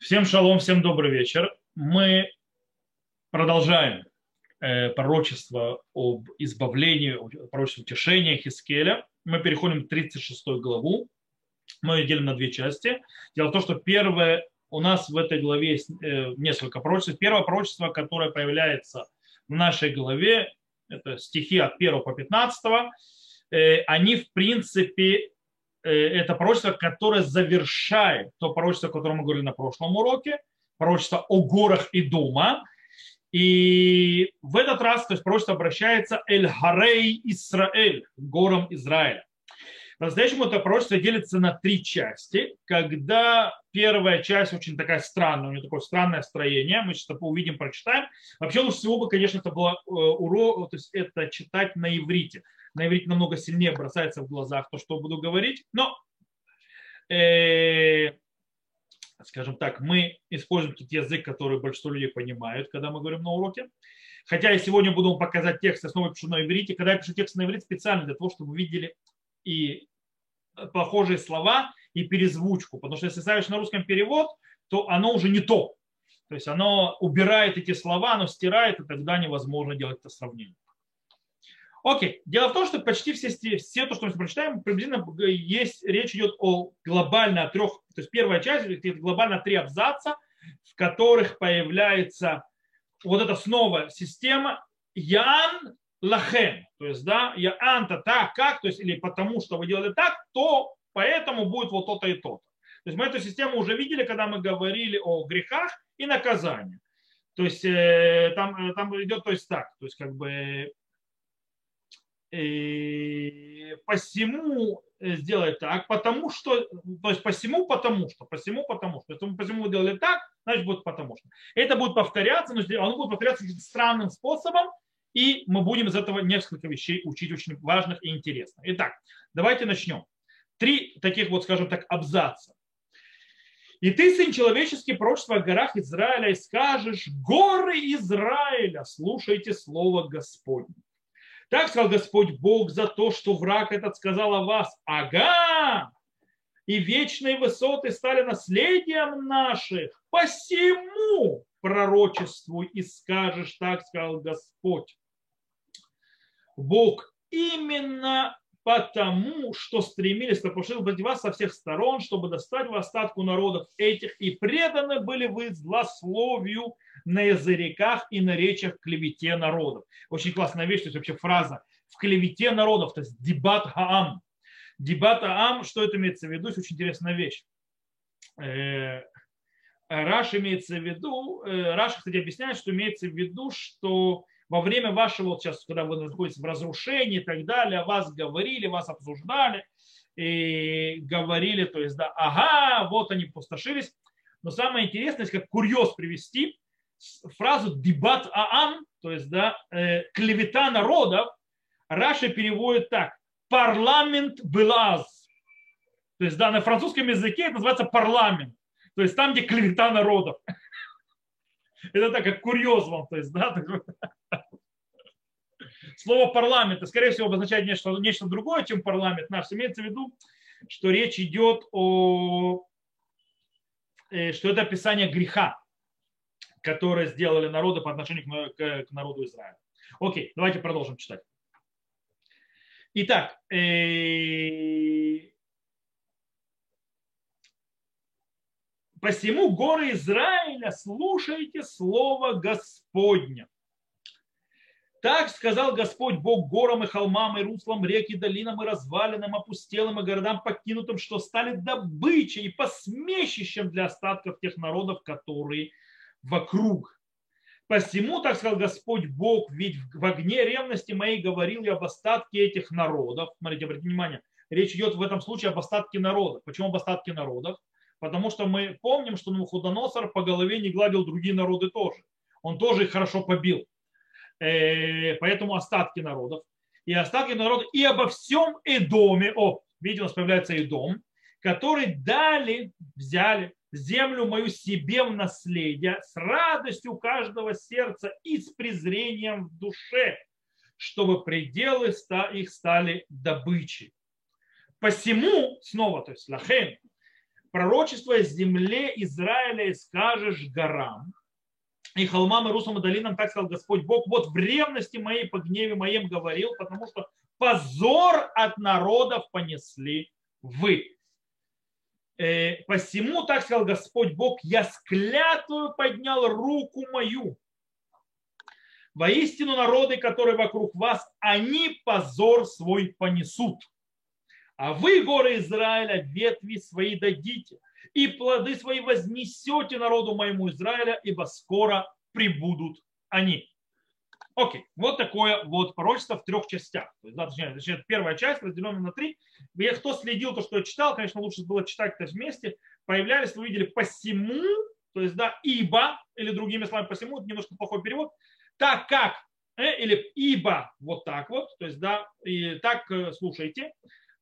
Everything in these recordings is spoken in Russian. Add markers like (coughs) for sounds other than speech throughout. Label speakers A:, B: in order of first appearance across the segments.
A: Всем шалом, всем добрый вечер. Мы продолжаем э, пророчество об избавлении, пророчество утешения Хискеля. Мы переходим в 36 главу. Мы ее делим на две части. Дело в том, что первое, у нас в этой главе есть э, несколько пророчеств. Первое пророчество, которое появляется в нашей главе, это стихи от 1 по 15, э, они в принципе это пророчество, которое завершает то пророчество, о котором мы говорили на прошлом уроке, пророчество о горах и дома. И в этот раз то есть пророчество обращается Эль-Харей Исраэль, горам Израиля. По-настоящему это пророчество делится на три части, когда первая часть очень такая странная, у нее такое странное строение, мы сейчас увидим, прочитаем. Вообще лучше всего бы, конечно, это было э, урок, то есть это читать на иврите на иврите намного сильнее бросается в глазах то, что буду говорить. Но, э, скажем так, мы используем тот язык, который большинство людей понимают, когда мы говорим на уроке. Хотя я сегодня буду вам показать текст, я снова пишу на иврите. Когда я пишу текст на иврите специально для того, чтобы вы видели и похожие слова, и перезвучку. Потому что если ставишь на русском перевод, то оно уже не то. То есть оно убирает эти слова, оно стирает, и тогда невозможно делать это сравнение. Окей. Дело в том, что почти все, все то, что мы прочитаем, приблизительно есть, речь идет о глобально трех, то есть первая часть, это глобально три абзаца, в которых появляется вот эта снова система Ян Лахем. То есть, да, Яан-то так, как, то есть, или потому что вы делали так, то поэтому будет вот то-то и то-то. То есть мы эту систему уже видели, когда мы говорили о грехах и наказании. То есть э, там, э, там идет то есть так, то есть как бы посему э, сделать так, потому что, то есть посему, потому что, посему, потому что. Если мы посему делали так, значит будет потому что. Это будет повторяться, но оно будет повторяться странным способом, и мы будем из этого несколько вещей учить очень важных и интересных. Итак, давайте начнем. Три таких вот, скажем так, абзаца. И ты, сын человеческий, прочество о горах Израиля, и скажешь, горы Израиля, слушайте слово Господне. Так сказал Господь Бог за то, что враг этот сказал о вас. Ага! И вечные высоты стали наследием наших. Посему пророчествуй и скажешь, так сказал Господь. Бог именно потому, что стремились напушить против вас со всех сторон, чтобы достать в остатку народов этих, и преданы были вы злословию на языках и на речах клевете народов. Очень классная вещь, то есть вообще фраза в клевете народов, то есть дебат хаам. Дебат хаам, что это имеется в виду, это очень интересная вещь. Э, Раш имеется в виду, э, Раш, кстати, объясняет, что имеется в виду, что во время вашего, вот сейчас, когда вы находитесь в разрушении и так далее, вас говорили, вас обсуждали, и говорили, то есть, да, ага, вот они пустошились. Но самое интересное, как курьез привести, фразу дебат аам, то есть, да, э, клевета народов, Раша переводит так, парламент белаз. То есть, да, на французском языке это называется парламент. То есть там, где клевета народов. (laughs) Это так, как курьез вам, то есть, да, (laughs) Слово парламент, скорее всего, обозначает нечто, нечто другое, чем парламент наш. Имеется в виду, что речь идет о, э, что это описание греха, которое сделали народы по отношению к, народу Израиля. Окей, давайте продолжим читать. Итак, э, посему горы Израиля слушайте слово Господня. Так сказал Господь Бог горам и холмам, и руслам рек, и долинам, и развалинам, опустелым, и городам покинутым, что стали добычей и посмешищем для остатков тех народов, которые вокруг. Посему, так сказал Господь Бог, ведь в огне ревности моей говорил я об остатке этих народов. Смотрите, обратите внимание, речь идет в этом случае об остатке народов. Почему об остатке народов? Потому что мы помним, что Навуходоносор по голове не гладил другие народы тоже. Он тоже их хорошо побил. Э, поэтому остатки народов. И остатки народов, и обо всем Эдоме, о, видите, у нас появляется Эдом, который дали, взяли землю мою себе в наследие с радостью каждого сердца и с презрением в душе, чтобы пределы их стали добычей. Посему, снова, то есть лахем, пророчество о земле Израиля и скажешь горам, и холмам, и русам, и долинам, так сказал Господь Бог, вот в ревности моей, по гневе моем говорил, потому что позор от народов понесли вы. Э, посему, так сказал Господь Бог, я склятую поднял руку мою. Воистину народы, которые вокруг вас, они позор свой понесут. А вы, горы Израиля, ветви свои дадите, и плоды свои вознесете народу моему Израиля, ибо скоро прибудут они. Окей, вот такое вот пророчество в трех частях. То есть, да, точнее, точнее, первая часть разделена на три. Я, кто следил, то, что я читал, конечно, лучше было читать это вместе. Появлялись, вы видели, посему, то есть, да, ибо, или другими словами, посему, это немножко плохой перевод, так как, э, или ибо, вот так вот, то есть, да, и так э, слушайте,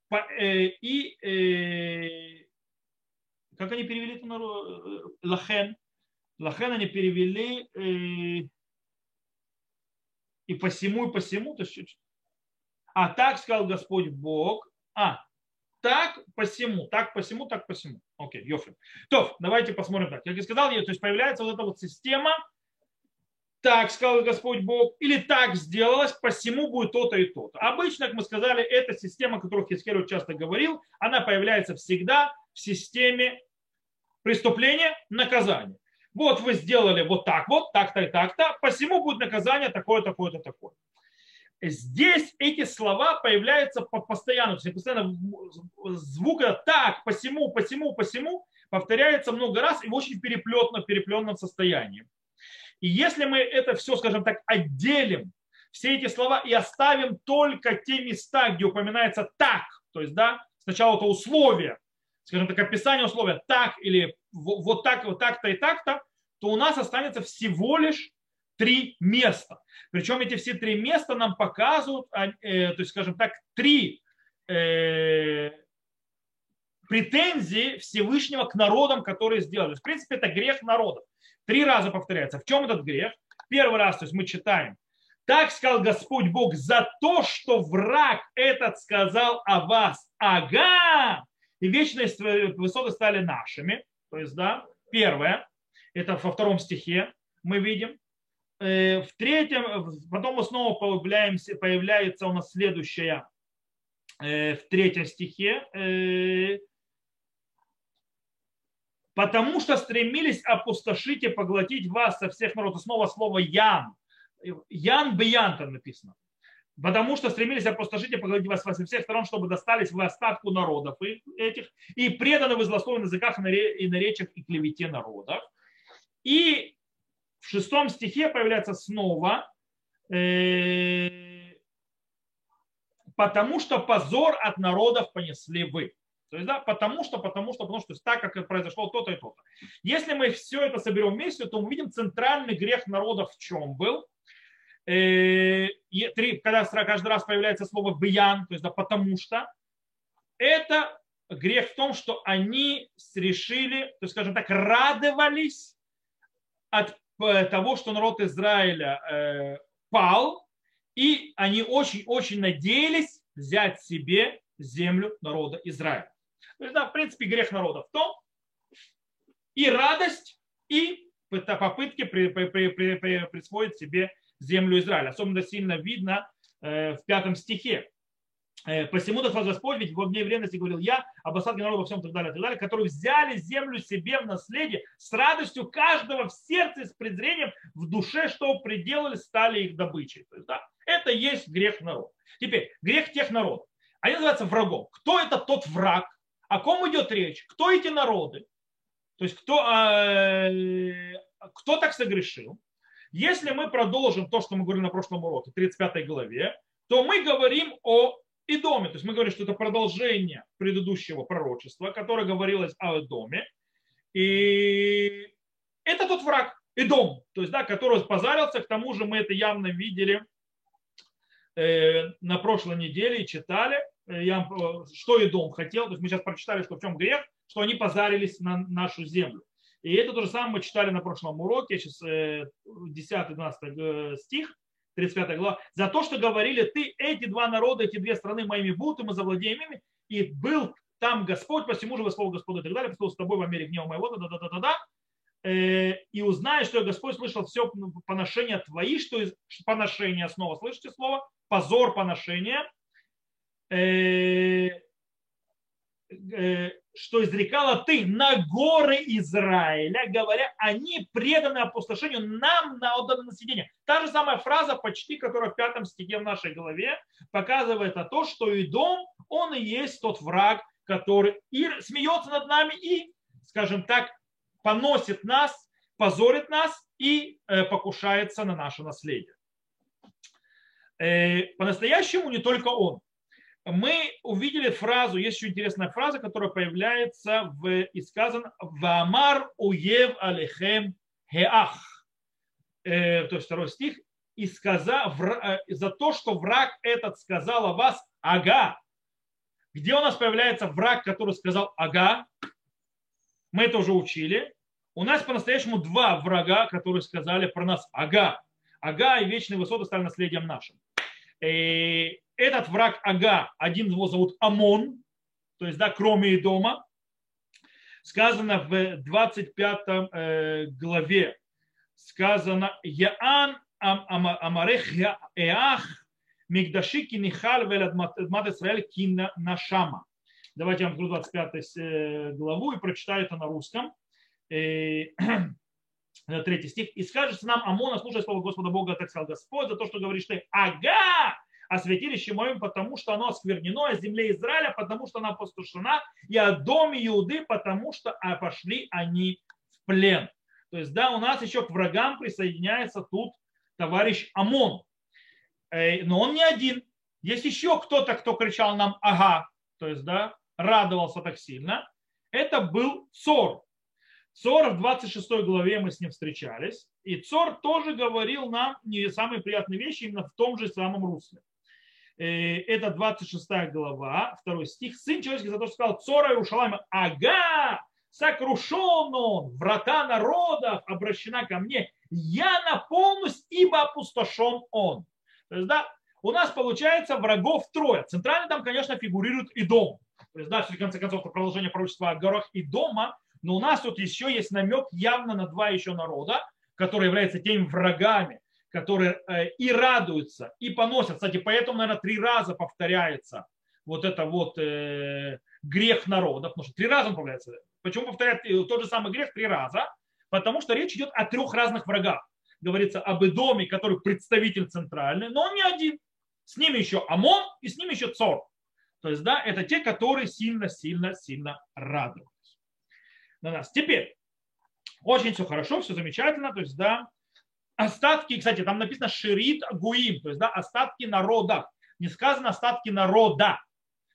A: по, э, и, э, как они перевели это на э, лахен, лахен они перевели, э, и посему, и посему, то есть, а так сказал Господь Бог, а, так посему, так посему, так посему. Окей, Йофи. То, давайте посмотрим так. Как я сказал, то есть появляется вот эта вот система, так сказал Господь Бог, или так сделалось, посему будет то-то и то-то. Обычно, как мы сказали, эта система, о которой Хискель часто говорил, она появляется всегда в системе преступления, наказания вот вы сделали вот так вот, так-то и так-то, посему будет наказание такое, такое-то, такое. Здесь эти слова появляются постоянно, то есть постоянно звук так, посему, посему, посему повторяется много раз и в очень переплетном, переплетном состоянии. И если мы это все, скажем так, отделим, все эти слова и оставим только те места, где упоминается так, то есть, да, сначала это условие, скажем так, описание условия так или вот так, вот так-то и так-то, то у нас останется всего лишь три места. Причем эти все три места нам показывают, а, э, то есть, скажем так, три э, претензии Всевышнего к народам, которые сделали. В принципе, это грех народов. Три раза повторяется. В чем этот грех? Первый раз, то есть мы читаем. Так сказал Господь Бог за то, что враг этот сказал о вас. Ага! И вечность высоты стали нашими. То есть, да, первое. Это во втором стихе мы видим. Э, в третьем, потом мы снова появляемся, появляется у нас следующая э, в третьем стихе. Э, Потому что стремились опустошить и поглотить вас со всех народов. Снова слово Ян. Ян Биян там написано. Потому что стремились опустошить и поглотить вас со всех сторон, чтобы достались вы остатку народов этих, и преданы вы злословен языках и наречиях и клевете народов. И в шестом стихе появляется снова, э, потому что позор от народов понесли вы. То есть, да, потому что, потому что, потому что так, как произошло то-то и то-то. Если мы все это соберем вместе, то мы видим центральный грех народов в чем был. Э, три, когда каждый раз появляется слово «бьян», то есть да, потому что, это грех в том, что они решили, то есть, скажем так, радовались от э, того, что народ Израиля э, пал, и они очень-очень надеялись взять себе землю народа Израиля. То есть, да, в принципе, грех народа в том, и радость, и попытки при, при, при, при, присвоить себе землю Израиля. Особенно сильно видно э, в пятом стихе. Э, Посему так вас Господь, ведь во дне временности говорил я, об осадке народа во всем так далее, так далее, которые взяли землю себе в наследие с радостью каждого в сердце, с презрением в душе, что пределали, стали их добычей. То есть, да, это есть грех народа. Теперь, грех тех народов. Они называются врагом. Кто это тот враг? О ком идет речь? Кто эти народы? То есть, кто, э, кто так согрешил? Если мы продолжим то, что мы говорили на прошлом уроке, 35 главе, то мы говорим о Идоме. То есть мы говорим, что это продолжение предыдущего пророчества, которое говорилось о Идоме. И это тот враг, Идом, то есть, да, который позарился. К тому же мы это явно видели э, на прошлой неделе и читали, э, я, что Идом хотел. То есть мы сейчас прочитали, что в чем грех, что они позарились на нашу землю. И это то же самое мы читали на прошлом уроке, сейчас 10-12 э, стих. 35 глава, за то, что говорили, ты, эти два народа, эти две страны моими будут, и мы завладеем ими. И был там Господь, посему же слово Господа и так далее, посему с тобой в мире гнева моего, да, да, да, да, да, и узнаешь, что Господь слышал все поношения твои, что из поношения снова, слышите слово, позор поношения, э, э, что изрекала ты на горы Израиля, говоря, они преданы опустошению нам на отданное население. Та же самая фраза, почти, которая в пятом стихе в нашей голове, показывает о том, что и дом, он и есть тот враг, который и смеется над нами и, скажем так, поносит нас, позорит нас и э, покушается на наше наследие. Э, по-настоящему не только он мы увидели фразу, есть еще интересная фраза, которая появляется в, и сказано «Вамар уев алехем хеах». Э, то есть второй стих. И сказа, э, за то, что враг этот сказал о вас «ага». Где у нас появляется враг, который сказал «ага»? Мы это уже учили. У нас по-настоящему два врага, которые сказали про нас «ага». «Ага» и вечные высоты стали наследием нашим. И э, этот враг Ага, один его зовут Амон, то есть, да, кроме дома, сказано в 25 э, главе, сказано Яан Амарех Эах Мигдаши Кинихал Веладмат Исраэль Кина Нашама. Давайте я вам открою 25 э, главу и прочитаю это на русском. (clears throat) Третий стих. «И скажется нам Амона, слушай слово Господа Бога, так сказал Господь, за то, что говоришь ты, ага, о святилище моем, потому что оно осквернено, о земле Израиля, потому что она опустошена, и о доме Иуды, потому что а, пошли они в плен. То есть, да, у нас еще к врагам присоединяется тут товарищ Амон. Э, но он не один. Есть еще кто-то, кто кричал нам «ага», то есть, да, радовался так сильно. Это был Цор. Цор в 26 главе мы с ним встречались. И Цор тоже говорил нам не самые приятные вещи именно в том же самом русле. Э, это 26 глава, второй стих. Сын человеческий за то, что сказал Цора Иерушалайма, ага, сокрушен он, врата народов обращена ко мне, я наполнюсь, ибо опустошен он. То есть, да, у нас получается врагов трое. Центрально там, конечно, фигурирует и дом. То есть, да, в конце концов, это продолжение пророчества о горах и дома, но у нас тут еще есть намек явно на два еще народа, которые являются теми врагами, которые э, и радуются, и поносят. Кстати, поэтому, наверное, три раза повторяется вот это вот э, грех народа, потому что три раза он появляется. Почему повторяет э, тот же самый грех три раза? Потому что речь идет о трех разных врагах. Говорится об Идоме, который представитель центральный, но он не один. С ним еще Амон и с ним еще Цор. То есть, да, это те, которые сильно-сильно-сильно радуются на нас. Теперь, очень все хорошо, все замечательно. То есть, да, остатки, кстати, там написано ширит гуим, то есть да, остатки народа. Не сказано остатки народа.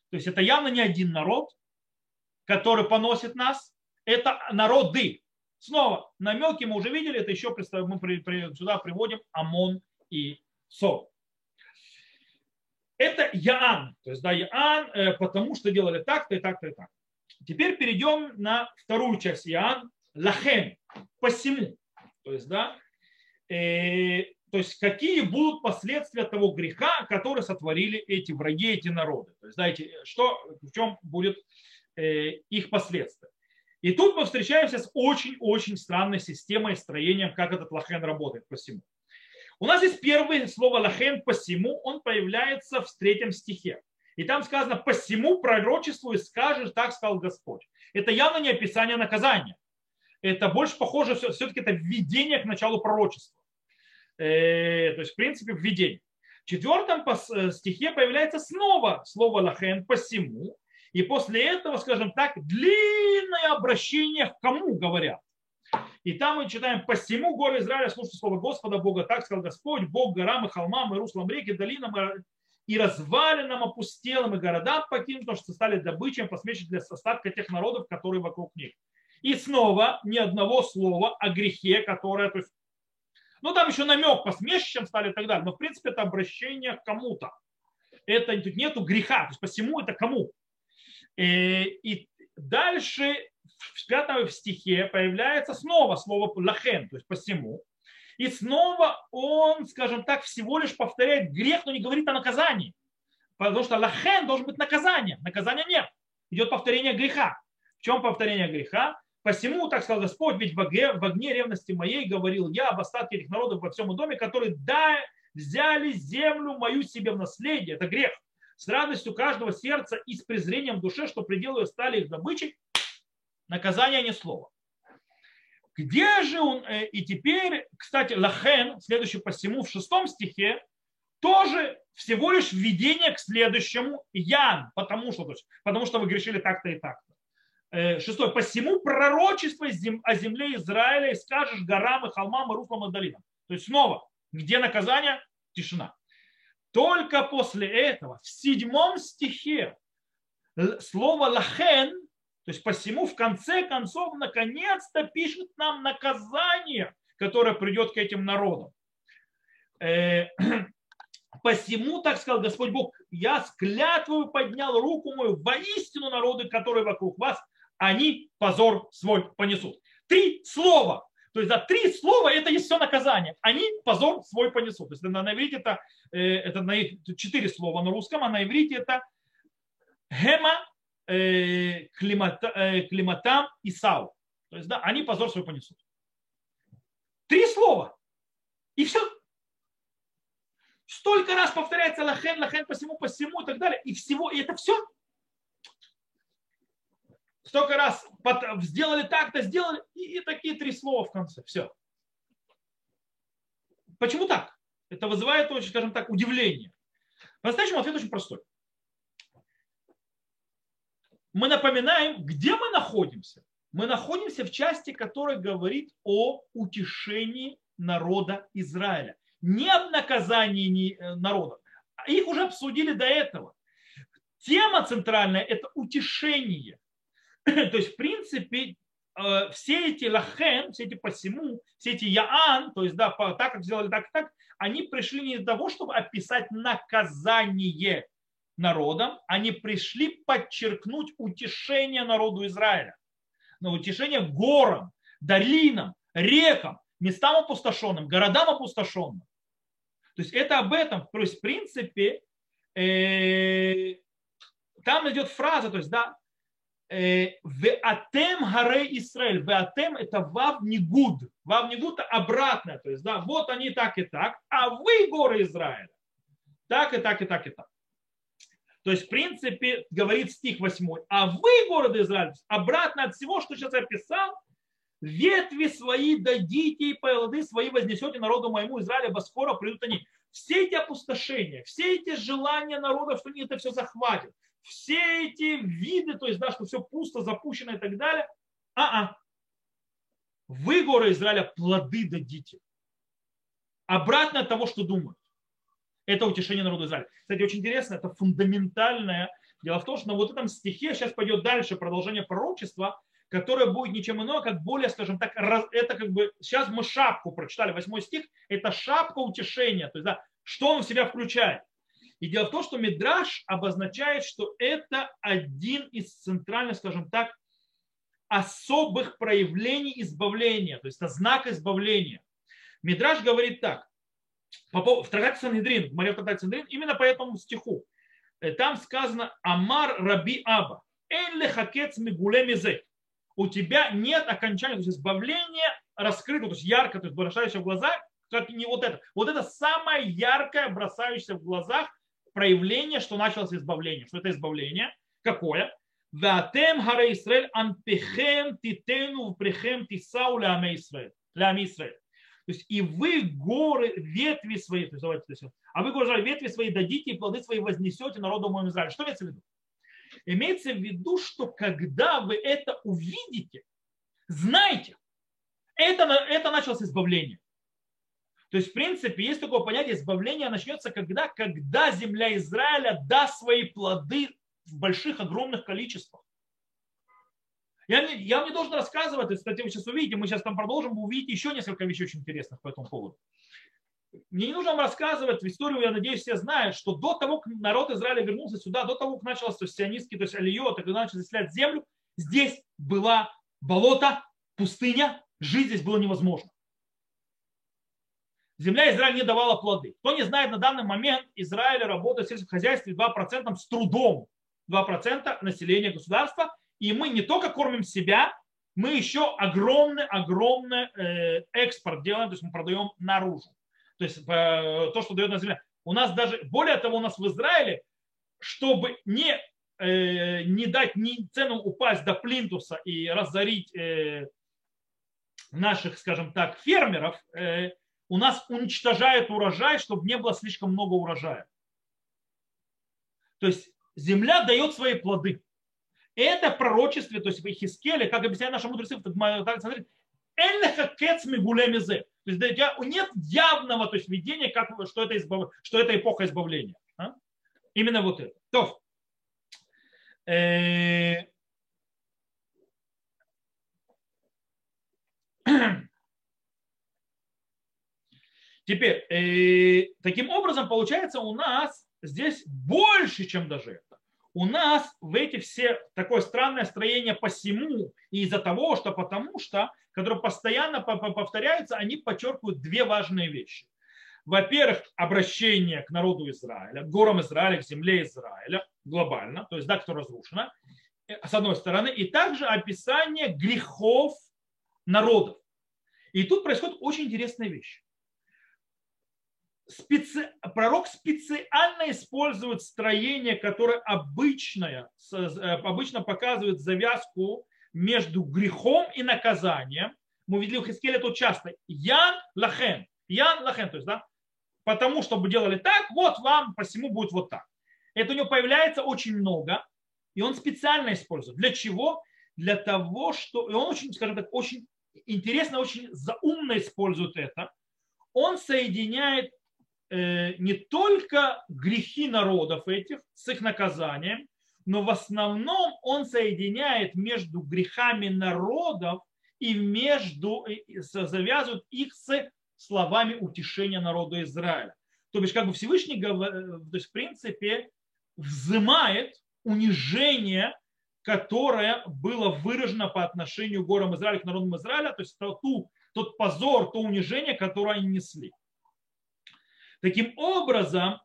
A: То есть это явно не один народ, который поносит нас, это народы. Снова, намеки мы уже видели, это еще мы сюда приводим Амон и Со. Это Яан, то есть да, Яан, э, потому что делали так-то и так-то и так. Теперь перейдем на вторую часть Яан, Лахем, посему. То есть, да, Э, то есть какие будут последствия того греха, который сотворили эти враги, эти народы. То есть, знаете, что, в чем будет э, их последствия. И тут мы встречаемся с очень-очень странной системой строением, как этот лахен работает посему. У нас есть первое слово лахен посему, он появляется в третьем стихе. И там сказано посему пророчеству и скажешь, так сказал Господь. Это явно не описание наказания. Это больше похоже, все-таки это введение к началу пророчества. Э, то есть в принципе введение. В четвертом э, стихе появляется снова слово лахен посему, и после этого, скажем так, длинное обращение к кому говорят. И там мы читаем «Посему горы Израиля слушайте слово Господа Бога, так сказал Господь, Бог горам и холмам и руслам реки, долинам и развалинам опустелым и городам покинутым, что стали добычей, посмешить для остатка тех народов, которые вокруг них». И снова ни одного слова о грехе, которое, то есть ну, там еще намек по смешищам стали и так далее. Но, в принципе, это обращение к кому-то. Это тут нету греха. То есть, посему это кому. И, э, и дальше в пятом стихе появляется снова слово лахен, то есть посему. И снова он, скажем так, всего лишь повторяет грех, но не говорит о наказании. Потому что лахен должен быть наказание. Наказания нет. идет повторение греха. В чем повторение греха? Посему, так сказал Господь, ведь в огне, в огне ревности моей говорил я об остатке этих народов во всем доме, которые да, взяли землю мою себе в наследие. Это грех. С радостью каждого сердца и с презрением в душе, что пределы стали их добычей. Наказание не слово. Где же он? Э, и теперь, кстати, Лахен, следующий посему в шестом стихе, тоже всего лишь введение к следующему Ян, потому что, потому что вы грешили так-то и так-то. Э, шестой. Посему пророчество о земле Израиля и скажешь горам и холмам и руслам и долинам. То есть снова, где наказание? Тишина. Только после этого, в седьмом стихе, слово лахен, то есть посему в конце концов наконец-то пишет нам наказание, которое придет к этим народам. Э, (clears throat) посему, так сказал Господь Бог, я с поднял руку мою воистину народы, которые вокруг вас, они позор свой понесут. Три слова. То есть за да, три слова это есть все наказание. Они позор свой понесут. То есть на, на иврите это, э, это на, четыре слова на русском, а на иврите это гема, э, климата, э, климатам и сау. То есть да, они позор свой понесут. Три слова. И все. Столько раз повторяется лахен, лахен, посему, посему и так далее. И всего, и это все столько раз сделали так-то, сделали, и, и такие три слова в конце. Все. Почему так? Это вызывает очень, скажем так, удивление. По-настоящему ответ очень простой. Мы напоминаем, где мы находимся. Мы находимся в части, которая говорит о утешении народа Израиля. Не об наказании э, народа. Их уже обсудили до этого. Тема центральная – это утешение. (coughs) То есть, в принципе, э, все эти лахен, все эти посему, все эти яан, то есть, да, так как сделали так так, они пришли не для того, чтобы описать наказание народам, они пришли подчеркнуть утешение народу Израиля. Но утешение горам, долинам, рекам, местам опустошенным, городам опустошенным. То есть это об этом. То есть, в принципе, э, там идет фраза, то есть, да, Веатем гарей Израиль. Веатем это вав нигуд. Вав нигуд это обратное. То есть, да, вот они так и так, а вы горы Израиля. Так и так и так и так. То есть, в принципе, говорит стих 8. А вы, города Израиль, обратно от всего, что сейчас я писал, ветви свои дадите и плоды свои вознесете народу моему Израиля, во скоро придут они. Все эти опустошения, все эти желания народа, что они это все захватят, все эти виды, то есть, да, что все пусто, запущено и так далее, а-а. Вы, горы Израиля, плоды дадите. Обратно от того, что думают. Это утешение народа Израиля. Кстати, очень интересно, это фундаментальное. Дело в том, что на вот этом стихе сейчас пойдет дальше продолжение пророчества, которое будет ничем иное, как более, скажем так, это как бы, сейчас мы шапку прочитали, восьмой стих, это шапка утешения, то есть, да, что он в себя включает. И дело в том, что Мидраш обозначает, что это один из центральных, скажем так, особых проявлений избавления, то есть это знак избавления. Мидраш говорит так, в трактате Санедрин, в моем трактате Санедрин, именно по этому стиху. Э, там сказано Амар Раби Аба. Эн лехакец мигуле мизе. У тебя нет окончания, то есть избавление раскрыто, то есть ярко, то есть бросающее в глаза, как не вот это. Вот это самое яркое, бросающееся в глазах проявление, что началось избавление. Что это избавление? Какое? Ватем харе Исраэль анпехем титену впрехем тисау ляме Исраэль. То есть и вы горы, ветви свои, то есть, давайте, то есть, а вы горы, ветви свои дадите и плоды свои вознесете народу моему Израилю. Что имеется в виду? Имеется в виду, что когда вы это увидите, знайте, это, это началось избавление. То есть, в принципе, есть такое понятие, избавление начнется когда? Когда земля Израиля даст свои плоды в больших, огромных количествах. Я, я вам не должен рассказывать, кстати, вы сейчас увидите, мы сейчас там продолжим, вы увидите еще несколько вещей очень интересных по этому поводу. Мне не нужно вам рассказывать, историю, я надеюсь, все знают, что до того, как народ Израиля вернулся сюда, до того, как начался сионистский, то есть алиот, когда начали заселять землю, здесь была болото, пустыня, жить здесь было невозможно земля Израиля не давала плоды. Кто не знает, на данный момент Израиль работает в сельском хозяйстве 2% с трудом. 2% населения государства, и мы не только кормим себя, мы еще огромный, огромный э, экспорт делаем, то есть мы продаем наружу. То есть э, то, что дает на земле. У нас даже, более того, у нас в Израиле, чтобы не, э, не дать ни цену упасть до плинтуса и разорить наших, скажем так, фермеров, у нас уничтожают урожай, чтобы не было слишком много урожая. То есть земля дает свои плоды. Это пророчество, то есть в Ихискеле, как объясняют наши мудрецы, так смотрите. То есть нет явного то есть, видения, как, что, это избав... что это эпоха избавления. А? Именно вот это. То. Э... (clears throat) Теперь, э, таким образом, получается, у нас здесь больше, чем даже это у нас в эти все такое странное строение посему и из-за того, что потому что, которые постоянно повторяются, они подчеркивают две важные вещи. Во-первых, обращение к народу Израиля, к горам Израиля, к земле Израиля глобально, то есть, да, кто разрушена, э, с одной стороны, и также описание грехов народов. И тут происходит очень интересная вещь специ... пророк специально использует строение, которое обычное, э, обычно показывает завязку между грехом и наказанием. Мы видели у Хискеля тут часто. Ян лахен. Ян лахен. То есть, да, потому что бы делали так, вот вам посему будет вот так. Это у него появляется очень много, и он специально использует. Для чего? Для того, что... И он очень, скажем так, очень интересно, очень заумно использует это. Он соединяет не только грехи народов этих с их наказанием, но в основном он соединяет между грехами народов и между завязывает их с словами утешения народа Израиля. То есть как бы Всевышний, то есть в принципе, взымает унижение, которое было выражено по отношению к горам Израиля, к народам Израиля, то есть ту, тот позор, то унижение, которое они несли. Таким образом,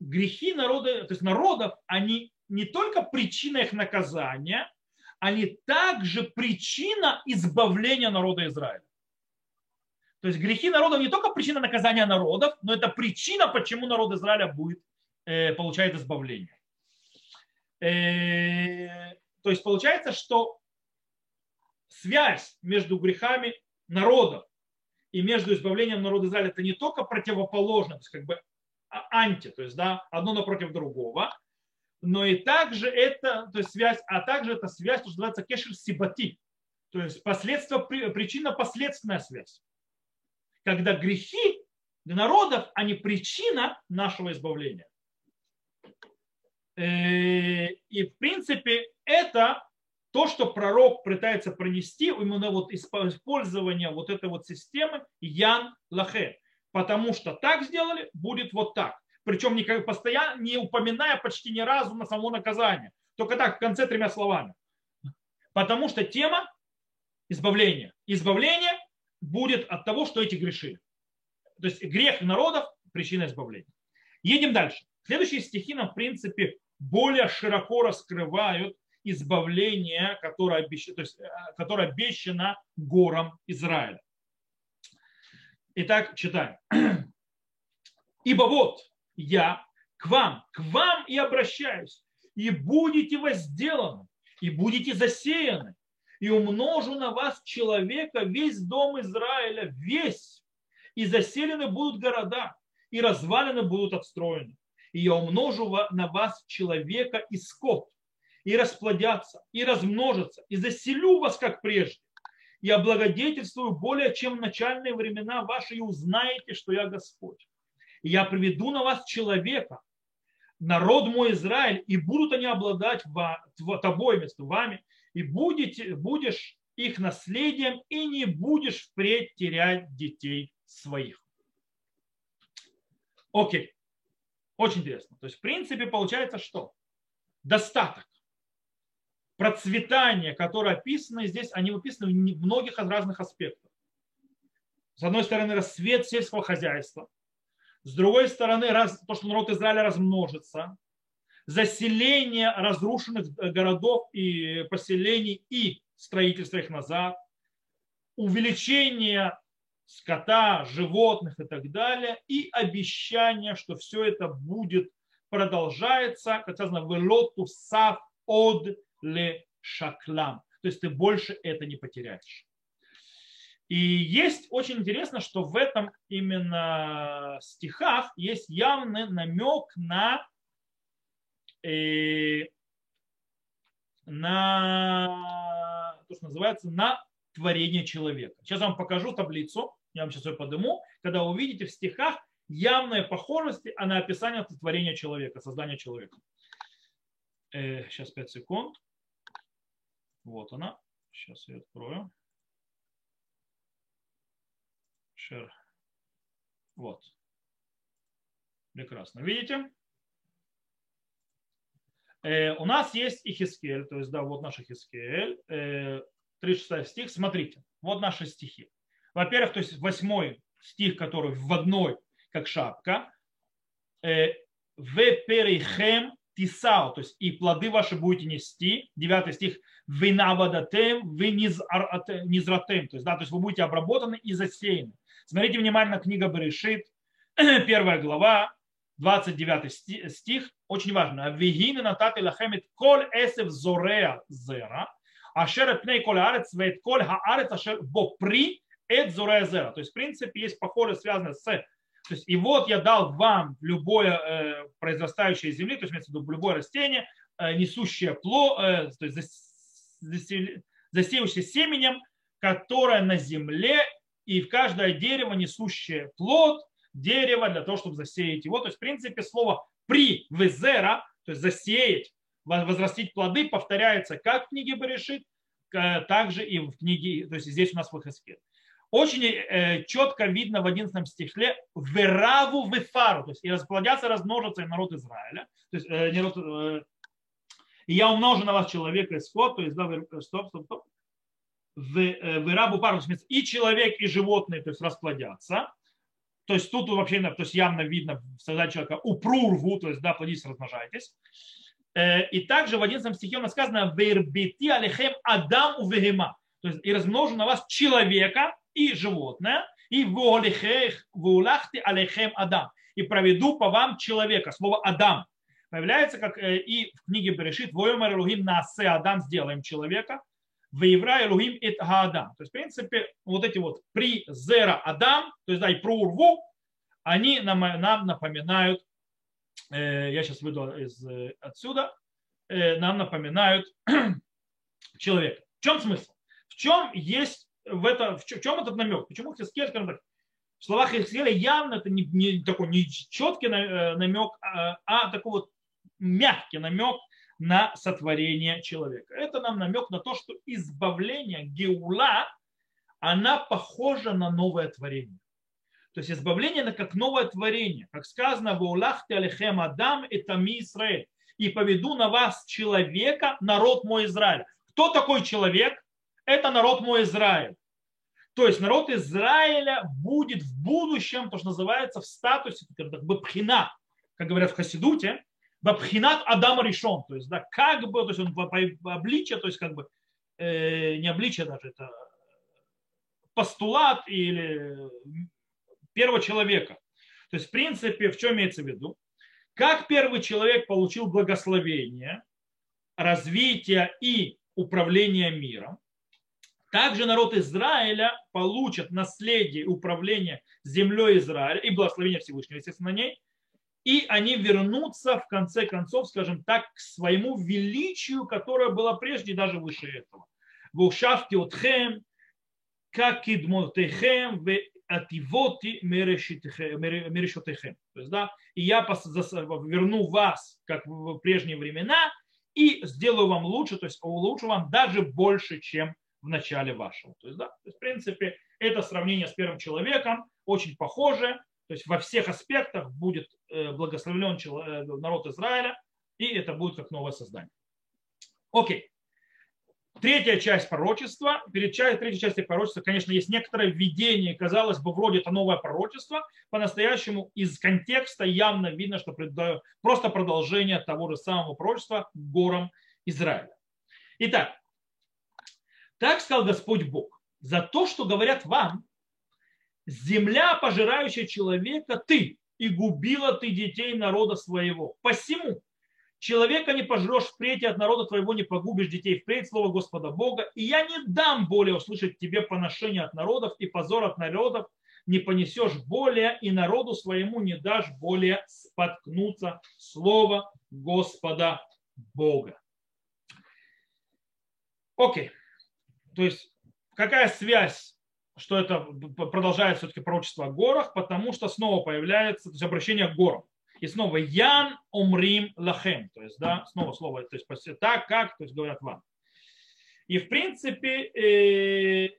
A: грехи народа, то есть народов, они не только причина их наказания, они также причина избавления народа Израиля. То есть грехи народов не только причина наказания народов, но это причина, почему народ Израиля будет, э, получает избавление. Э, то есть получается, что связь между грехами народов и между избавлением народа Израиля это не только противоположно, то есть как бы а, анти, то есть да, одно напротив другого, но и также это, то есть связь, а также это связь, то, что называется кешер сибати, то есть последствия, причинно-последственная связь. Когда грехи народов, они причина нашего избавления. Э, и в принципе это то, что пророк пытается пронести, именно вот использование вот этой вот системы Ян Лахе. Потому что так сделали, будет вот так. Причем не, постоянно, не упоминая почти ни разу на само наказание. Только так, в конце тремя словами. Потому что тема избавления. Избавление будет от того, что эти грешили. То есть грех народов – причина избавления. Едем дальше. Следующие стихи нам, в принципе, более широко раскрывают избавление, которое, обещано, то есть, э, которое обещано горам Израиля. Итак, читаем. (clears throat) Ибо вот я к вам, к вам и обращаюсь, и будете возделаны, и будете засеяны, и умножу на вас человека весь дом Израиля, весь, и заселены будут города, и развалины будут отстроены. И я умножу на вас человека и скот, и расплодятся, и размножатся, и заселю вас, как прежде. И облагодетельствую более, чем в начальные времена ваши, и узнаете, что я Господь. И я приведу на вас человека, народ мой Израиль, и будут они обладать тобой вместо вами, и будете, будешь их наследием, и не будешь впредь терять детей своих. Окей. Очень интересно. То есть, в принципе, получается что? Достаток процветания, которые описаны здесь, они описаны в многих разных аспектах. С одной стороны, рассвет сельского хозяйства. С другой стороны, раз, то, что народ Израиля размножится. заселение разрушенных городов и поселений и строительство их назад, увеличение скота, животных и так далее, и обещание, что все это будет продолжается, как сказано, велоту сав от ле шаклам. То есть ты больше это не потеряешь. И есть очень интересно, что в этом именно стихах есть явный намек на, э, на то, что называется, на творение человека. Сейчас я вам покажу таблицу, я вам сейчас ее подниму, когда увидите в стихах явная похожесть а на описание творения человека, создания человека. Э, сейчас 5 секунд. Вот она. Сейчас я открою. Share. Вот. Прекрасно. Видите? Э, у нас есть Ихискель, то есть, да, вот наш Ихискель, э, 36 стих. Смотрите, вот наши стихи. Во-первых, то есть восьмой стих, который в одной, как шапка. Э, в перихем тисау, то есть и плоды ваши будете нести. Девятый стих. Вы навадатем, вы низратем, то есть, да, то есть вы будете обработаны и засеяны. Смотрите внимательно, книга Берешит, (clears throat) первая глава, 29 стих, очень важно. Вегины натати лахемит коль эсев зореа зера, ашер пней коль арец вейт коль хаарец ашер бо при эт зореа зера. То есть, в принципе, есть похоже связано с то есть, и вот я дал вам любое э, произрастающее из земли, то есть, имеется в виду любое растение, э, несущее плод, э, то есть засеявшееся семенем, которое на земле и в каждое дерево несущее плод, дерево для того, чтобы засеять его. То есть, в принципе, слово при везера, то есть засеять, возрастить плоды, повторяется как в книге Берешит, также и в книге, то есть здесь у нас в Хескеле. Очень э, четко видно в 11 стихе «Вераву вефару», то есть и расплодятся, размножатся и народ Израиля. То есть, э, народ, э, и я умножу на вас человека и скот, то есть, да, стоп, стоп, стоп, в, э, в рабу пару, и человек, и животные, то есть расплодятся. То есть тут вообще то есть явно видно создать человека упру рву, то есть да, плодитесь, размножайтесь. Э, и также в 11 стихе у нас сказано «Вербити алехем адам увегема», то есть и размножу на вас человека и животное, и вулахти алехем адам, и проведу по вам человека. Слово адам появляется, как э, и в книге Берешит, воемар Элухим насе адам, сделаем человека, в евра Элухим et Адам. То есть, в принципе, вот эти вот при зера Адам, то есть, да, и про урву, они нам, нам напоминают, э, я сейчас выйду из, э, отсюда, э, нам напоминают (clears throat) человека. В чем смысл? В чем есть в, это, в чем этот намек? Почему Хискель, скажем так, в словах Хискеля явно это не, не такой не четкий э, намек, а, а такой вот мягкий намек на сотворение человека. Это нам намек на то, что избавление Геула, она похожа на новое творение. То есть избавление это как новое творение. Как сказано, в Улах алихем Адам и Тами Израиль. И поведу на вас человека, народ мой Израиль. Кто такой человек? Это народ мой Израиль. То есть народ Израиля будет в будущем, то, что называется, в статусе, как бы пхина, как говорят в Хасидуте, Бабхинат Адама решен. То есть, да, как бы, то есть он обличие, то есть как бы э, не обличие даже, это постулат или первого человека. То есть, в принципе, в чем имеется в виду? Как первый человек получил благословение, развитие и управление миром, также народ Израиля получит наследие управления землей Израиля и благословение Всевышнего, естественно, на ней, и они вернутся в конце концов, скажем так, к своему величию, которое было прежде даже выше этого. Вушавти отхем, как в ативоти мерешотехем. То есть, да, и я верну вас, как в прежние времена, и сделаю вам лучше, то есть улучшу вам даже больше, чем в начале вашего. То есть, да, то есть, в принципе, это сравнение с первым человеком очень похоже, то есть во всех аспектах будет э, благословлен э, народ Израиля, и это будет как новое создание. Окей. третья часть пророчества, перед третьей частью пророчества, конечно, есть некоторое введение, казалось бы, вроде это новое пророчество, по-настоящему из контекста явно видно, что просто продолжение того же самого пророчества горам Израиля. Итак, так сказал Господь Бог, за то, что говорят вам, земля, пожирающая человека, ты, и губила ты детей народа своего. Посему человека не пожрешь впредь, и от народа твоего не погубишь детей впредь, слово Господа Бога, и я не дам более услышать тебе поношение от народов и позор от народов, не понесешь более, и народу своему не дашь более споткнуться слово Господа Бога. Окей. То есть какая связь, что это продолжает все-таки пророчество о горах, потому что снова появляется то есть обращение к горам. И снова Ян умрим лахем. То есть, да, снова слово, то есть так, как, то есть говорят вам. И в принципе, э,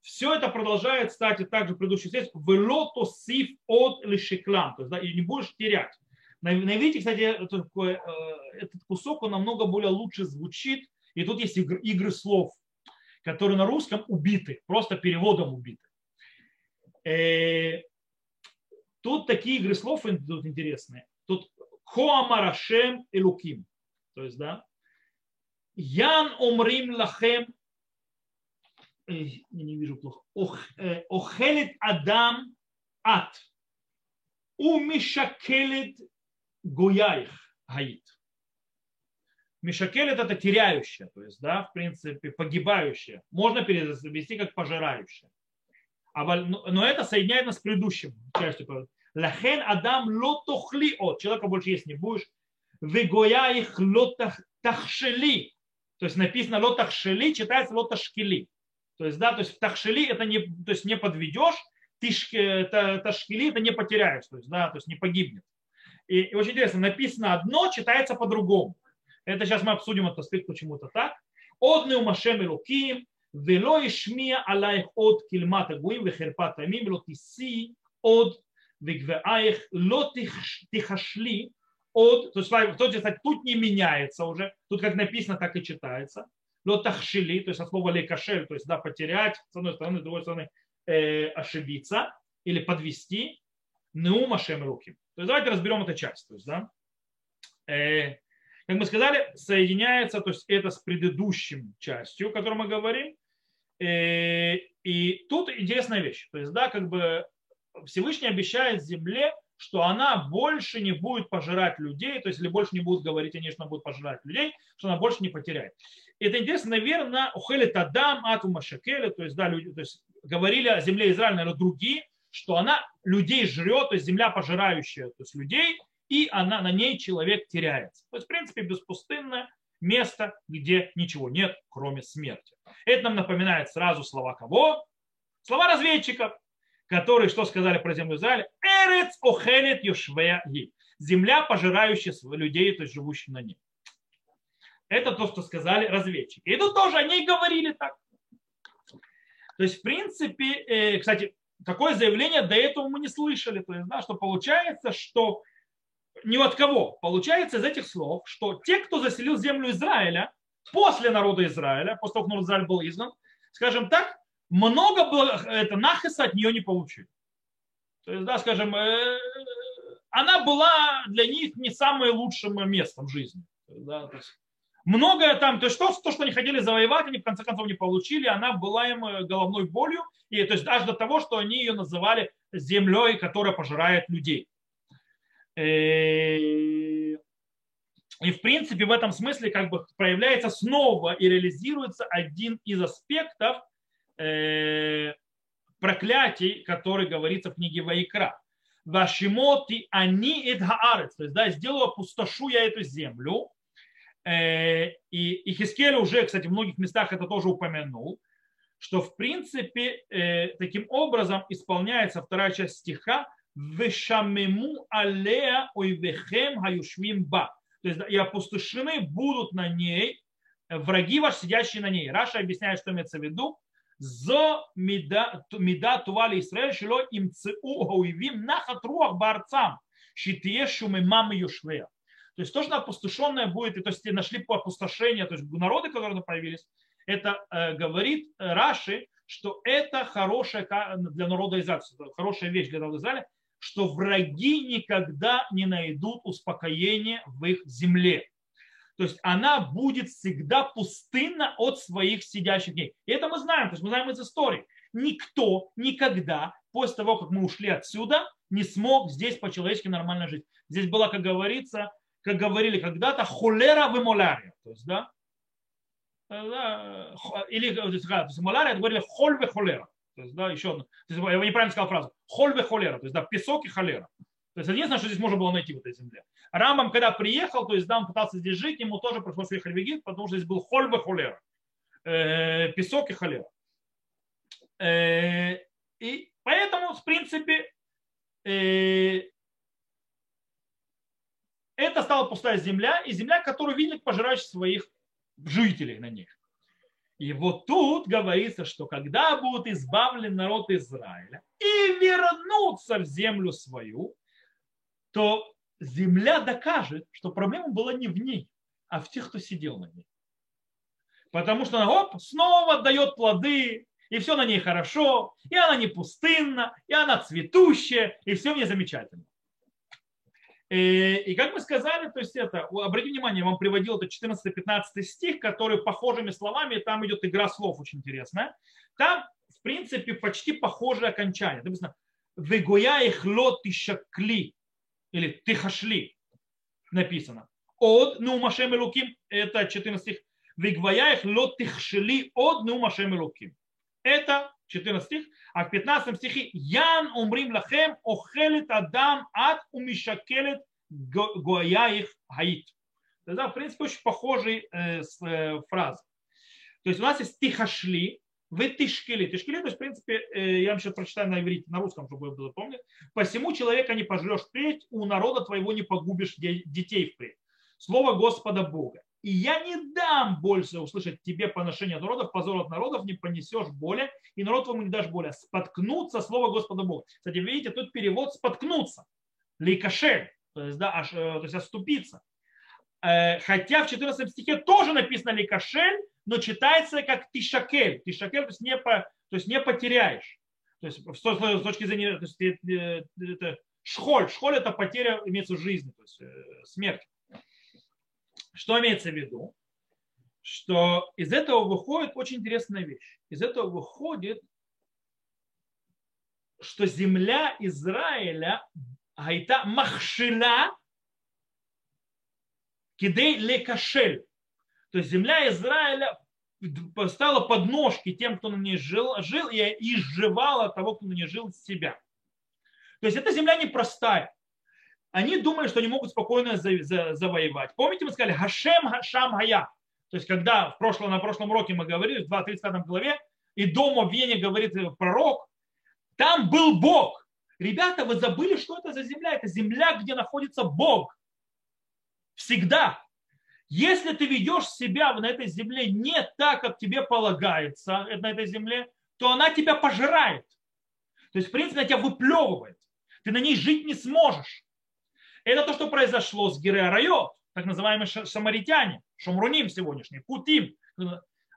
A: все это продолжает, кстати, также предыдущий текст, велото сиф от лишиклам, то есть, да, и не будешь терять. На, на иврите, кстати, этот, э, этот кусок, он намного более лучше звучит, и тут есть игры, игры слов, которые на русском убиты, просто переводом убиты. Э, Тут такие игры слов тут интересные. Тут Хоамарашем и Луким. То есть, да. Ян омрим лахем. Я не вижу плохо. Э, охелит Адам ат. Умишакелит гояих гаит. Мишакелит это теряющее, то есть, да, в принципе, погибающее. Можно перевести как пожирающее. Но это соединяет нас с предыдущим частью. Лахен Адам лотохли от. Человека больше есть не будешь. Вегоя их лотахшели. То есть написано лотахшели, читается лоташкели. То есть, да, то есть тахшели это не, то есть не подведешь, ты ташкели это не потеряешь, то есть, да, то есть не погибнет. И, и очень интересно, написано одно, читается по-другому. Это сейчас мы обсудим эту стык почему-то так. Одны умашем и руки, вело и шмия алайх от кильмата гуим вехерпат амим, лотиси от вегвеаих, лотихашли от, то есть то, кстати, тут не меняется уже, тут как написано, так и читается. Лотахшили, то есть от слова лекашель, то есть да, потерять, с одной стороны, с другой стороны, э, ошибиться или подвести. Неум Ашем руки. То есть давайте разберем эту часть. То есть, да, э, как мы сказали, соединяется, то есть это с предыдущим частью, о которой мы говорим, Э, и тут интересная вещь. То есть, да, как бы Всевышний обещает земле, что она больше не будет пожирать людей, то есть или больше не будет говорить о ней, что она будет пожирать людей, что она больше не потеряет. И это интересно, наверное, ухели тадам ату машакеля, то есть, да, люди, то есть говорили о земле Израиля, наверное, другие, что она людей жрет, то есть земля пожирающая, то есть людей, и она, на ней человек теряется. То есть, в принципе, беспустынная, место, где ничего нет, кроме смерти. Это нам напоминает сразу слова кого? Слова разведчиков, которые что сказали про землю Израиля? Эрец охелет юшвея Земля, пожирающая людей, то есть живущих на ней. Это то, что сказали разведчики. И тут тоже они говорили так. То есть, в принципе, э, кстати, такое заявление до этого мы не слышали. То есть, да, что получается, что ни от кого. Получается из этих слов, что те, кто заселил землю Израиля, после народа Израиля, после того, как народ Израиля был изгнан, скажем так, много было, это нахиса от нее не получили. То есть, да, скажем, э, она была для них не самым лучшим местом жизни. Да, то есть, многое там, то есть то, то, что они хотели завоевать, они в конце концов не получили, она была им э, головной болью, и то есть даже до того, что они ее называли землей, которая пожирает людей. Э, и в принципе в этом смысле как бы проявляется снова и реализируется один из аспектов э, проклятий, который говорится в книге Ваикра. Вашимоти они и хаарец, то есть да, сделаю, опустошу я эту землю. Э, и Ихискель уже, кстати, в многих местах это тоже упомянул, что в принципе таким образом исполняется вторая часть стиха Вешамему алея ойвехем хаюшвим ба. То есть и опустошены будут на ней враги ваши, сидящие на ней. Раша объясняет, что имеется в виду. Зо мида тували Израиль шило им цеу гауивим нахат руах барцам. Шитие шумемам юшвея. То есть то, что опустошенное будет, и то есть нашли по опустошению, то есть народы, которые появились, это э, говорит Раши, что это хорошая для народа Израиля, хорошая вещь для народа Израиля, что враги никогда не найдут успокоения в их земле. То есть она будет всегда пустынна от своих сидящих дней. И это мы знаем, то есть мы знаем из истории. Никто никогда после того, как мы ушли отсюда, не смог здесь по-человечески нормально жить. Здесь было, как говорится, как говорили когда-то, холера в малярия. То есть, да, или то есть, малярия, это говорили холь в холера. То есть, да, еще. То есть, я неправильно сказал фразу. Холь в холера. То есть, да, песок и холера. То есть, единственное, что здесь можно было найти в этой земле. Рамбам, когда приехал, то есть, да, он пытался здесь жить, ему тоже пришлось ехать в Египет, потому что здесь был холь в холера. Э, песок и холера. Э, и поэтому, в принципе, э, это стала пустая земля, и земля, которую видели пожирающих своих жителей на них. И вот тут говорится, что когда будет избавлен народ Израиля и вернуться в землю свою, то земля докажет, что проблема была не в ней, а в тех, кто сидел на ней. Потому что она оп, снова дает плоды, и все на ней хорошо, и она не пустынна, и она цветущая, и все мне замечательно. И, э, и как мы сказали, то есть это, обратите внимание, я вам приводил это 14-15 стих, который похожими словами, там идет игра слов очень интересная. Там, в принципе, почти похожее окончание. Написано, «Вегоя их ло тишакли» или «тихашли» написано. От нумашем луким, это 14 стих. «Вегоя их ло тихшли от нумашем луким». Это 14 стих, а в 15 стихе Ян умрим лахем охелит адам ад умишакелет гоя их гаит. Это, в принципе, очень похожий э, э, фраза. То есть у нас есть тихошли, вы тишкели. Тишкели, то есть, в принципе, э, я вам сейчас прочитаю на иврите, на русском, чтобы вы запомнили. Посему человека не пожрешь впредь, у народа твоего не погубишь детей впредь. Слово Господа Бога и я не дам больше услышать тебе поношение народов, позор от народов, не понесешь боли, и народ твоему не дашь боли. Споткнуться слово Господа Бога. Кстати, видите, тут перевод споткнуться. Лейкашель, то есть, да, аж, э, то есть оступиться. Э, хотя в 14 стихе тоже написано лейкашель, но читается как тишакель. Тишакель, то есть не, по, то есть не потеряешь. То есть с точки зрения, то есть, э, это шхоль. Шхоль это потеря, имеется в жизни, то есть смерть. Что имеется в виду? Что из этого выходит очень интересная вещь. Из этого выходит, что земля Израиля айта махшила кидей лекашель. То есть земля Израиля поставила подножки тем, кто на ней жил, жил и изживала того, кто на ней жил, себя. То есть эта земля непростая они думали, что они могут спокойно завоевать. Помните, мы сказали Хашем Хашам Хая. То есть, когда в прошлом, на прошлом уроке мы говорили, в 2.35 главе, и дома в Вене говорит пророк, там был Бог. Ребята, вы забыли, что это за земля? Это земля, где находится Бог. Всегда. Если ты ведешь себя на этой земле не так, как тебе полагается на этой земле, то она тебя пожирает. То есть, в принципе, она тебя выплевывает. Ты на ней жить не сможешь. Это то, что произошло с Гиреарайот, так называемые самаритяне, шумруним сегодняшние, кутим.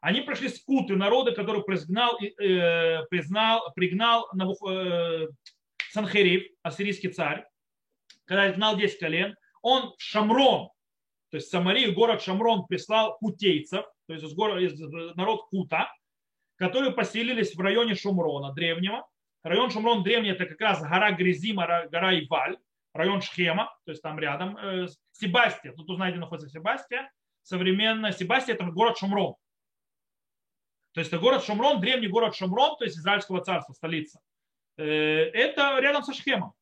A: Они прошли с куты народа, который признал, э, признал, пригнал Навух, э, Санхериф, ассирийский царь, когда гнал 10 колен, он в Шамрон, то есть Самарию, город Шамрон прислал кутейцев, то есть из города, из, народ Кута, которые поселились в районе Шумрона древнего. Район Шумрон древний это как раз гора Грязима, гора Иваль район Шхема, то есть там рядом, э, Себастия, тут узнаете, находится Себастия, современная Себастия это город Шумрон. То есть это город Шумрон, древний город Шумрон, то есть Израильского царства, столица. Э, это рядом со Шхемом.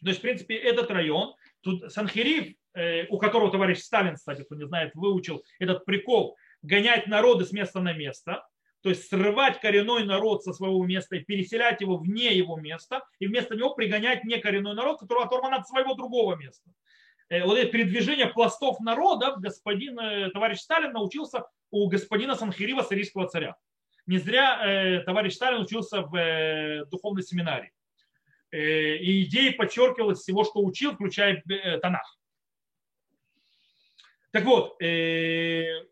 A: То есть, в принципе, этот район, тут Санхирив, э, у которого товарищ Сталин, кстати, кто не знает, выучил этот прикол, гонять народы с места на место, то есть срывать коренной народ со своего места и переселять его вне его места, и вместо него пригонять не коренной народ, который оторван от своего другого места. Э, вот это передвижение пластов народов господин, э, товарищ Сталин научился у господина Санхирива, сирийского царя. Не зря э, товарищ Сталин учился в э, духовной семинарии. Э, и идеи подчеркивалось всего, что учил, включая э, Танах. Так вот, э,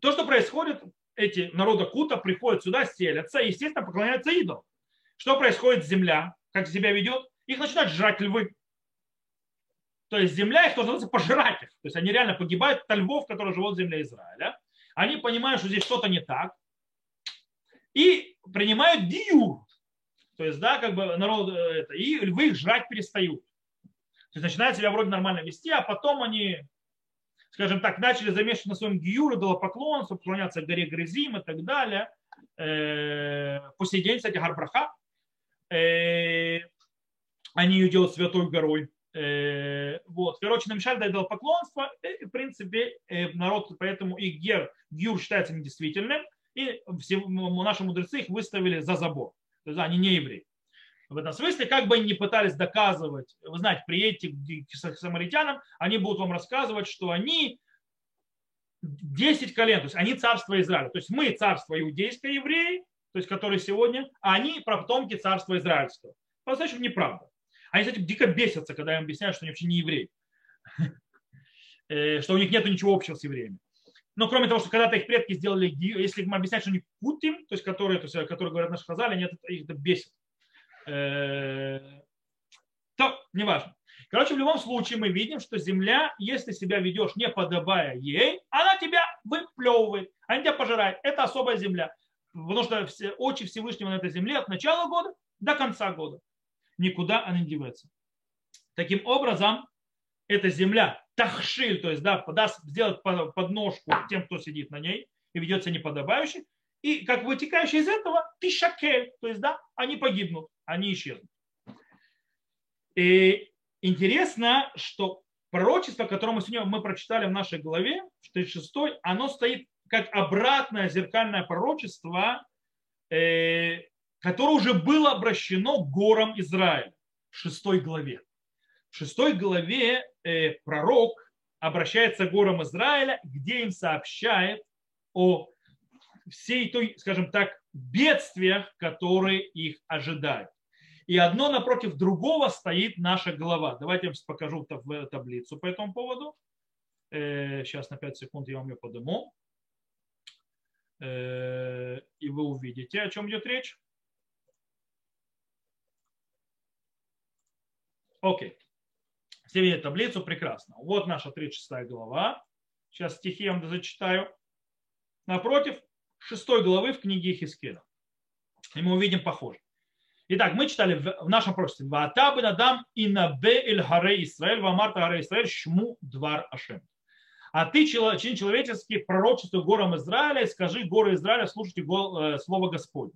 A: То, что происходит, эти народы Кута приходят сюда, селятся и, естественно, поклоняются идолам. Что происходит с земля? Как себя ведет? Их начинают жрать львы. То есть земля их называется пожирать их. То есть они реально погибают от львов, которые живут в земле Израиля. Они понимают, что здесь что-то не так. И принимают диюр. То есть, да, как бы народ, э, это, и львы их жрать перестают. То есть начинают себя вроде нормально вести, а потом они, скажем так, начали замешивать на своем гиюре, поклонство, поклоняться горе Грызим и так далее. Э, по сей день, кстати, Гарбраха, э, они ее делают святой горой. Э, вот. Короче, намешали до этого поклонства. И, в принципе, народ, поэтому их гер, гюр считается недействительным. И все, наши мудрецы их выставили за забор. То есть они не евреи. В этом смысле, как бы они не пытались доказывать, вы знаете, приедете к самаритянам, они будут вам рассказывать, что они 10 колен, то есть они царство Израиля. То есть мы царство иудейское евреи, то есть которые сегодня, а они потомки царства израильского. По-настоящему неправда. Они, кстати, дико бесятся, когда им объясняют, что они вообще не евреи. (laughs) Э, что у них нет ничего общего с евреями. Но кроме того, что когда-то их предки сделали, если мы объяснять, что они путим, то есть которые, то есть, которые говорят наши хазали, нет, их это бесит. Э, то, неважно. Короче, в любом случае мы видим, что земля, если себя ведешь не подобая ей, она тебя выплевывает, она тебя пожирает. Это особая земля. Потому что все, очи Всевышнего на этой земле от начала года до конца года. Никуда она не девается. Таким образом, эта земля тахшиль, то есть да, подаст, сделать подножку тем, кто сидит на ней и ведется неподобающе. И как вытекающий из этого тишакель, то есть да, они погибнут, они исчезнут. И интересно, что пророчество, которое мы сегодня мы прочитали в нашей главе, 36, оно стоит как обратное зеркальное пророчество, э, которое уже было обращено к горам Израиля в 6 главе. В 6 главе э, пророк обращается к горам Израиля, где им сообщает о всей той, скажем так, бедствиях, которые их ожидают. И одно напротив другого стоит наша глава. Давайте я вам покажу таблицу по этому поводу. Э, сейчас на 5 секунд я вам ее подниму. Э, и вы увидите, о чем идет речь. Окей. Все видят таблицу, прекрасно. Вот наша 36 глава. Сейчас стихи я вам зачитаю. Напротив, 6 главы в книге Хискеля. И мы увидим похоже. Итак, мы читали в нашем пророчестве. Ваатабы надам и набе эль харе Исраэль, вамарта харе Исраэль, шму двар Ашем. А ты, чин человеческий, пророчествуй горам Израиля и скажи горы Израиля, слушайте э, слово Господне.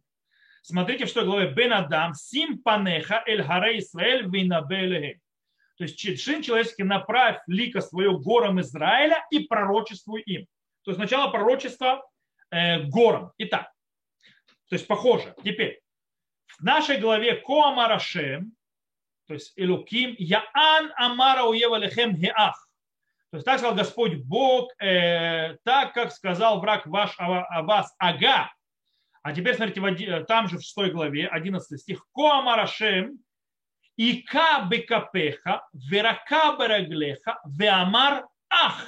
A: Смотрите, в 6 главе Бен Адам, сим панеха эль харе Исраэль, винабе То есть чин человеческий, направь лика свое горам Израиля и пророчествуй им. То есть сначала пророчество э, горам. Итак, то есть похоже. Теперь, в нашей главе Коамарашем, то есть Элуким, Яан Амара Уева Хеах. То есть так сказал Господь Бог, э, так как сказал враг ваш о вас, ага. А теперь смотрите, там же в 6 главе, 11 стих, Коамарашем, Ика бекапеха, верака бераглеха, веамар ах,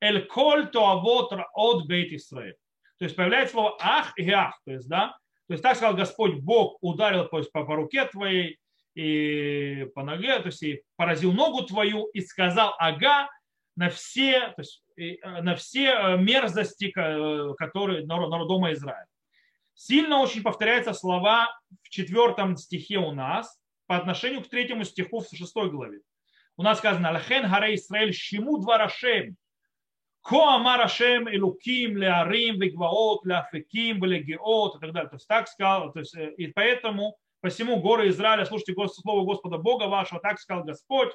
A: эль коль тоавот от бейт Исраэль. То есть появляется слово ах и ах, то есть, да, то есть так сказал Господь Бог, ударил по, по, руке твоей и по ноге, то есть и поразил ногу твою и сказал ага на все, то есть, э, на все э, мерзости, э, которые народ, дома Израиля. Сильно очень повторяются слова в четвертом стихе у нас по отношению к третьему стиху в шестой главе. У нас сказано «Лахен харе Исраэль шиму дварашем Ко амар Ашем Элуким Леарим Вегваот Ляфеким Велегеот и так далее. То есть так сказал, то есть, и поэтому посему горы Израиля, слушайте слово Господа Бога вашего, так сказал Господь,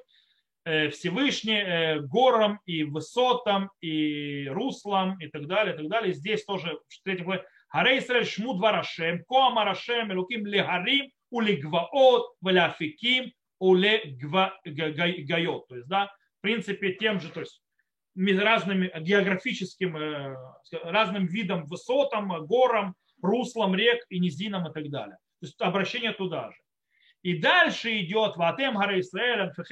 A: Всевышний горам и высотам и руслам и так далее, и так далее. И здесь тоже в третьем главе Харе Исраэль шму дварашем, ко амар Ашем Элуким Легарим улегваот Веляфеким улегайот. То есть, да, в принципе, тем же, то есть разным географическим, э, разным видом высотам, горам, руслам рек и низинам и так далее. То есть обращение туда же. И дальше идет Ватем Гара Исраэль, то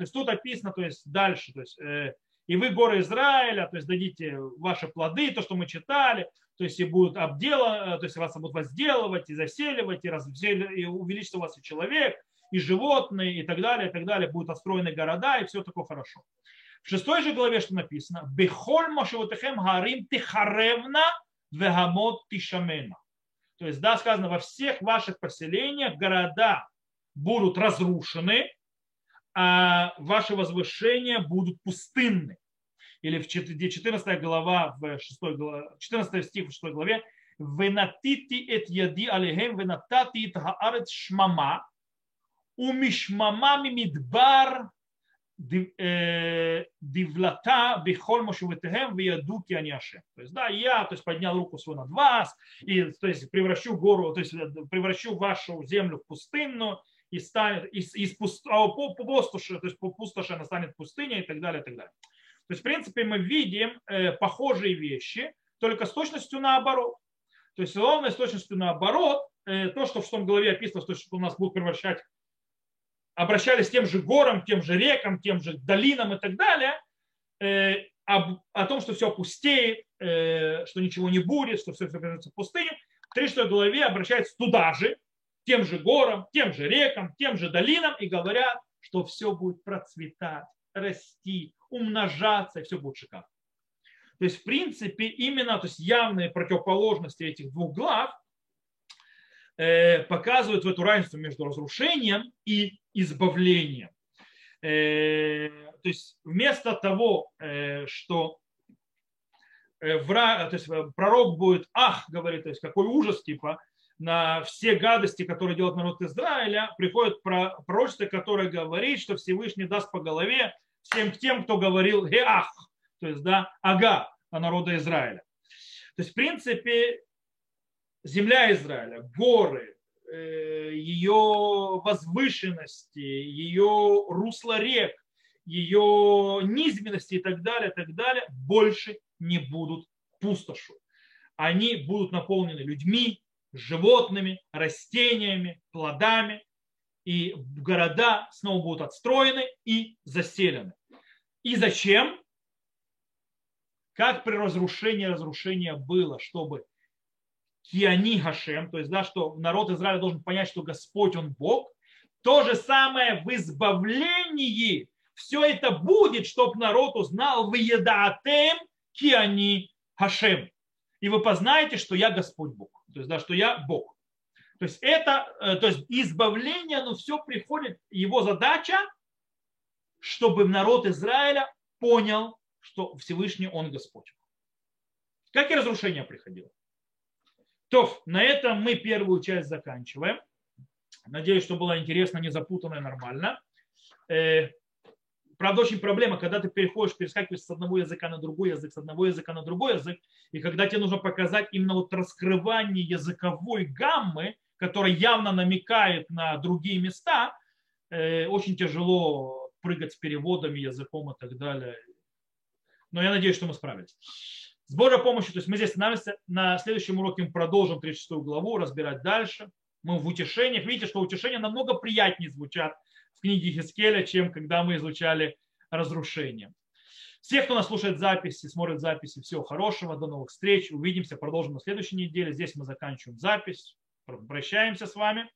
A: есть тут описано, то есть дальше, то есть, э, и вы, горы Израиля, то есть дадите ваши плоды, то, что мы читали, то есть и будут обдела, то есть вас будут возделывать и заселивать, и, разсел... и увеличится у вас и человек, и животные, и так далее, и так далее, будут отстроены города, и все такое хорошо. В шестой же главе что написано? Бехоль машевотехем гарим тихаревна вегамот тишамена. То есть, да, сказано, во всех ваших поселениях города будут разрушены, а ваши возвышения будут пустынны. Или в 14 глава, в 6 главе, 14 стих в 6 главе, «Венатити эт яди алихем, венатати эт хаарет шмама, умишмама мимидбар дивлата бихоль мошуветехем вияду кианяше. То есть, да, я то есть, поднял руку свою над вас, и то есть, превращу гору, то есть, превращу вашу землю в пустынную, и станет из, из пуст, а по, по пустоши, то есть по пустоши она станет пустыней и так далее, и так далее. То есть, в принципе, мы видим э, похожие вещи, только с точностью наоборот. То есть, ровно с точностью наоборот, э, то, что в том главе описано, то, что у нас будут превращать, обращались к тем же горам, тем же рекам, тем же долинам и так далее, э, об, о том, что все опустеет, э, что ничего не будет, что все превратится в пустыню. В 36 главе обращается туда же, тем же горам, тем же рекам, тем же долинам и говорят, что все будет процветать, расти, умножаться, и все будет шикарно. То есть, в принципе, именно то есть явные противоположности этих двух глав показывают в эту разницу между разрушением и избавлением. Э, то есть, вместо того, э, что э, враг, то есть, пророк будет, ах, говорит, то есть, какой ужас, типа, на все гадости, которые делает народ Израиля, приходит пророчество, которое говорит, что Всевышний даст по голове всем тем, кто говорил «Геах», то есть да, «Ага» о народа Израиля. То есть, в принципе, земля Израиля, горы, э, ее возвышенности, ее русло рек, ее низменности и так далее, так далее, больше не будут пустошью. Они будут наполнены людьми, животными, растениями, плодами, и города снова будут отстроены и заселены. И зачем? Как при разрушении разрушения было, чтобы Киани Хашем, то есть, да, что народ Израиля должен понять, что Господь, Он Бог, то же самое в избавлении все это будет, чтобы народ узнал в Едаатем Киани Хашем. И вы познаете, что я Господь Бог. То есть, да, что я Бог. То есть это, э, то есть избавление, но все приходит, его задача, чтобы народ Израиля понял, что Всевышний Он Господь. Как и разрушение приходило. То, на этом мы первую часть заканчиваем. Надеюсь, что было интересно, не запутанно и нормально. Э, Правда, очень проблема, когда ты переходишь, перескакиваешь с одного языка на другой язык, с одного языка на другой язык, и когда тебе нужно показать именно вот раскрывание языковой гаммы, которая явно намекает на другие места, э, очень тяжело прыгать с переводами, языком и так далее. Но я надеюсь, что мы справились. С Божьей помощью, то есть мы здесь останавливаемся, на следующем уроке мы продолжим 36 главу, разбирать дальше. Мы в утешениях. Видите, что утешения намного приятнее звучат, книге Хискеля, чем когда мы изучали разрушение. Всех, кто нас слушает записи, смотрит записи, всего хорошего, до новых встреч, увидимся, продолжим на следующей неделе. Здесь мы заканчиваем запись, прощаемся с вами.